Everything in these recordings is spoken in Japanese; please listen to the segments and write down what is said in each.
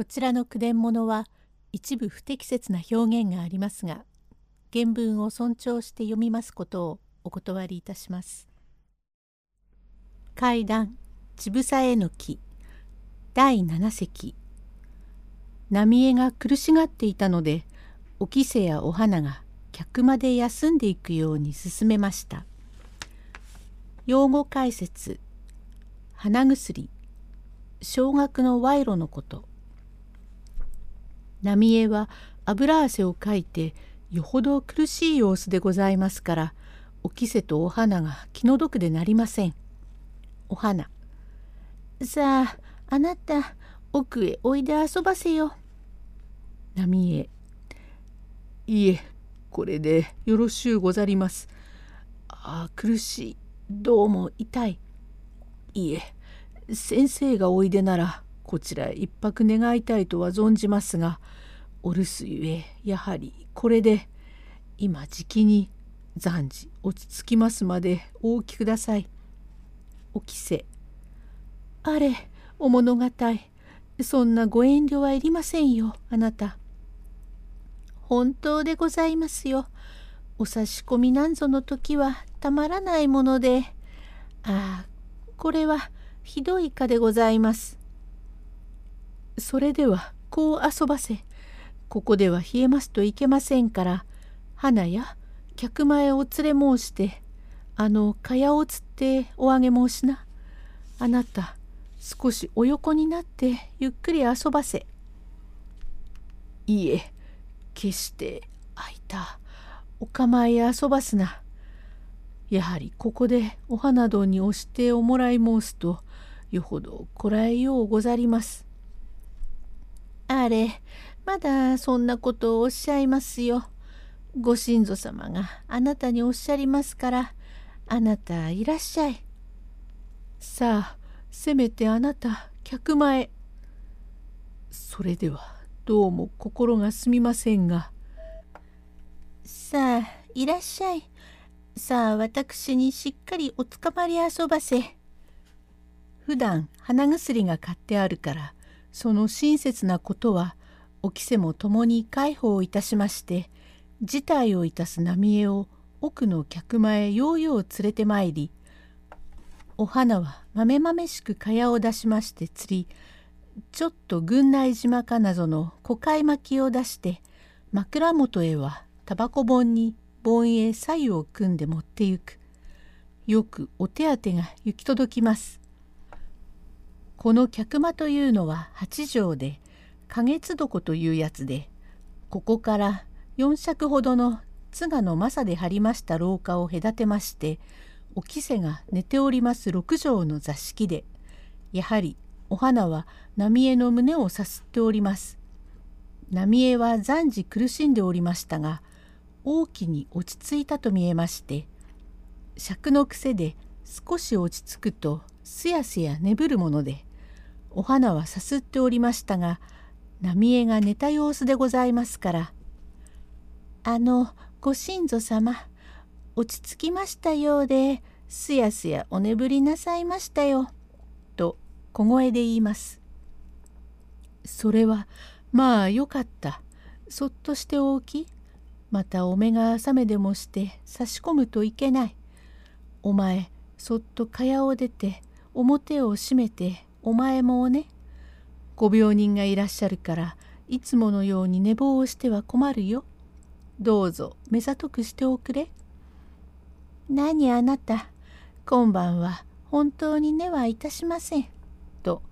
こちらの句伝物は一部不適切な表現がありますが原文を尊重して読みますことをお断りいたします。階段ちぶさえの木。第7席。浪江が苦しがっていたのでおきせやお花が客まで休んでいくように進めました。用語解説。鼻薬。小学の賄賂のこと。浪江は油汗をかいてよほど苦しい様子でございますからおきせとお花が気の毒でなりません。お花さああなた奥へおいで遊ばせよ。浪江いえこれでよろしゅうござります。ああ苦しいどうも痛い。いえ先生がおいでならこちらへ一泊願いたいとは存じますがお留守ゆえやはりこれで今じきに暫時落ち着きますまでお起きください。おきせあれお物語そんなご遠慮はいりませんよあなた。本当でございますよ。お差し込みなんぞの時はたまらないものでああこれはひどいかでございます。それではこう遊ばせここでは冷えますといけませんから花や客前を連れ申してあの蚊帳をつっておあげ申しな。あなた少しお横になってゆっくり遊ばせ。いいえ決してあいた。お構い遊ばすな。やはりここでお花堂に押しておもらい申すとよほどこらえようござります。れまだそんなことをおっしゃいますよ。ご親祖様があなたにおっしゃりますからあなたいらっしゃい。さあせめてあなた客前。それではどうも心がすみませんが。さあいらっしゃい。さあ私にしっかりおつかまり遊ばせ。普段鼻薬が買ってあるからその親切なことはおきせも共に介抱いたしまして事態をいたす浪江を奥の客間へようよう連れてまいりお花はまめまめしく蚊帳を出しまして釣りちょっと軍内島かなぞの小貝巻きを出して枕元へはタバコ本に盆へ左右を組んで持ってゆく。よくお手当が行き届きます。この客間というのは八畳で花月床というやつでここから4尺ほどの津賀の正で張りました廊下を隔てましておきせが寝ております6畳の座敷でやはりお花は浪江の胸をさすっております。浪江は暫時苦しんでおりましたが大きに落ち着いたと見えまして尺の癖で少し落ち着くとすやすや眠るものでお花はさすっておりましたが浪江が寝た様子でございますから「あのご親祖様落ち着きましたようですやすやお眠りなさいましたよ」と小声で言います。それはまあよかったそっとしておきまたお目が覚めでもして差し込むといけない。お前そっと蚊帳を出て表を閉めてお前もね。ご病人がいらっしゃるからいつものように寝坊をしては困るよ。どうぞ目ざとくしておくれ。何あなた今晩は本当に寝はいたしません。と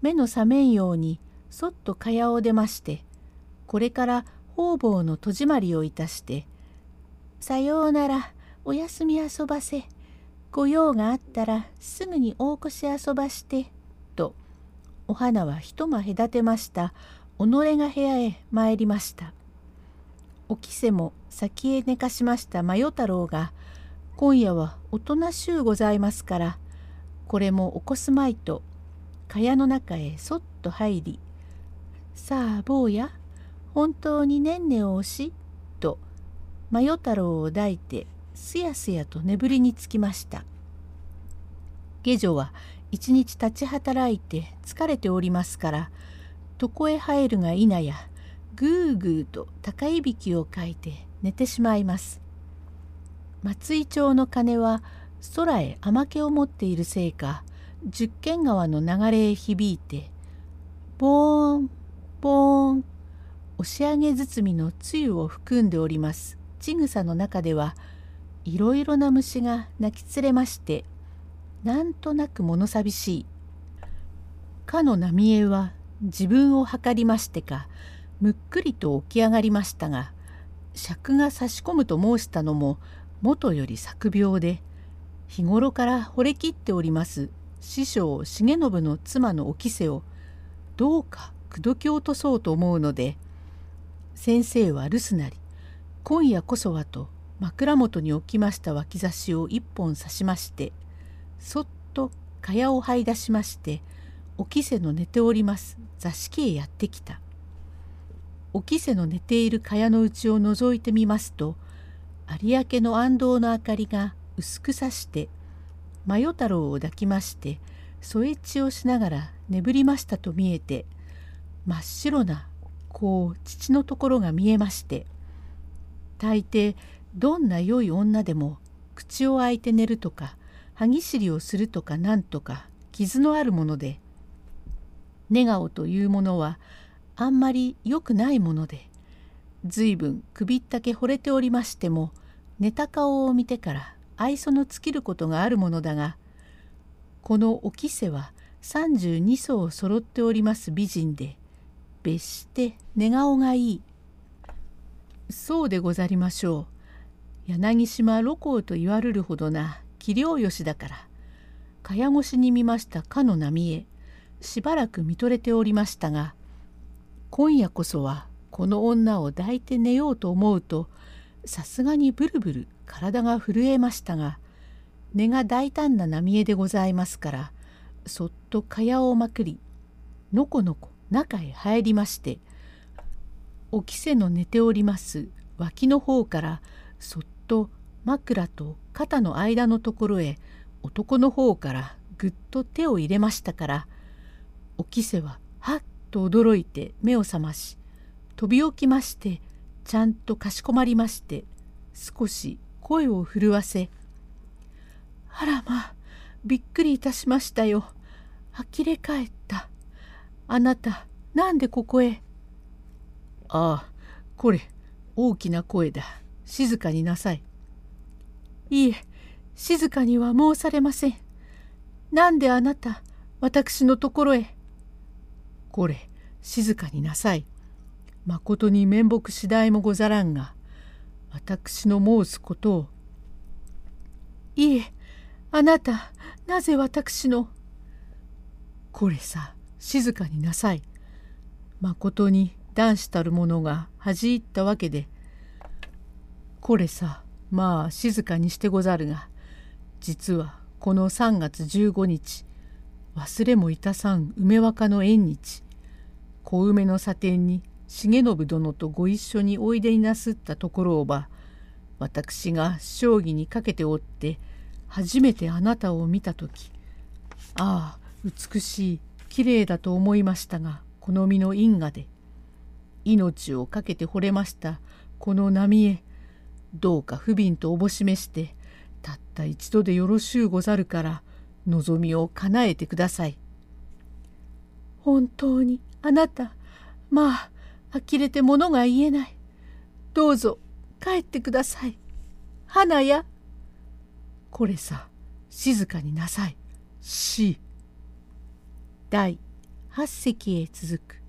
目の覚めんようにそっと蚊帳を出ましてこれから方々の戸締まりをいたして「さようならおやすみ遊ばせご用があったらすぐに大越し遊ばして」お花は一間隔てました己が部屋へ参りました。おきせも先へ寝かしました真代太郎が今夜はおとなしゅうございますからこれも起こすまいと蚊帳の中へそっと入り「さあ坊や本当にねんねを押し」と真代太郎を抱いてすやすやと眠りにつきました。下女は一日立ち働いて疲れておりますから床へ入るが否やぐーぐーと高いびきをかいて寝てしまいます。松井町の鐘は空へ甘気を持っているせいか十軒川の流れへ響いてボーンボーン押し上げ包みのつゆを含んでおりますちぐさの中ではいろいろな虫が鳴き連れましてなんとなく物寂しい。かの浪江は自分を測りましてかむっくりと起き上がりましたが尺が差し込むと申したのも元より作病で日頃から惚れ切っております師匠重信の妻のおきせをどうか口説き落とそうと思うので先生は留守なり今夜こそはと枕元に置きました脇差しを一本刺しましてそっと蚊帳を這い出しましておきせの寝ております座敷へやってきた。おきせの寝ている蚊帳の内を覗いてみますと有明の暗道の明かりが薄くさして真代太郎を抱きまして添え血をしながら眠りましたと見えて真っ白なこう父のところが見えまして大抵どんな良い女でも口を開いて寝るとか歯ぎしりをするとかなんとか傷のあるもので寝顔というものはあんまり良くないもので随分首ったけ惚れておりましても寝た顔を見てから愛想の尽きることがあるものだがこのおきせは32層揃っております美人で別して寝顔がいい。そうでござりましょう。柳島露光と言われるほどな器量よしだから。蚊帳越しに見ましたかの波へ。しばらく見とれておりましたが今夜こそはこの女を抱いて寝ようと思うとさすがにブルブル体が震えましたが根が大胆な浪江でございますからそっと蚊帳をまくりのこのこ中へ入りましておきせの寝ております脇の方からそっと枕と肩の間のところへ男の方からぐっと手を入れましたからおきせははっと驚いて目を覚まし飛び起きましてちゃんとかしこまりまして少し声を震わせ「あらまあびっくりいたしましたよ。呆れ返った。あなたなんでここへ?」「ああこれ大きな声だ。静かになさい」「いえ静かには申されません。なんであなた私のところへ?」これ静かになさい。まことに面目次第もござらんが私の申すことを。いえあなたなぜ私の？これさ静かになさい。まことに男子たる者が恥じ入ったわけで。これさまあ静かにしてござるが実はこの3月15日忘れもいたさん梅若の縁日小梅の茶店に重信殿とご一緒においでになすったところをば私が将棋にかけておって初めてあなたを見た時ああ美しいきれいだと思いましたが好みの因果で命を懸けて惚れましたこの波へどうか不憫とおぼしめしてたった一度でよろしゅうござるから望みを叶えてください。本当にあなたまあ呆れて物が言えない。どうぞ帰ってください。花や。これさ静かになさい。し。第八席へ続く。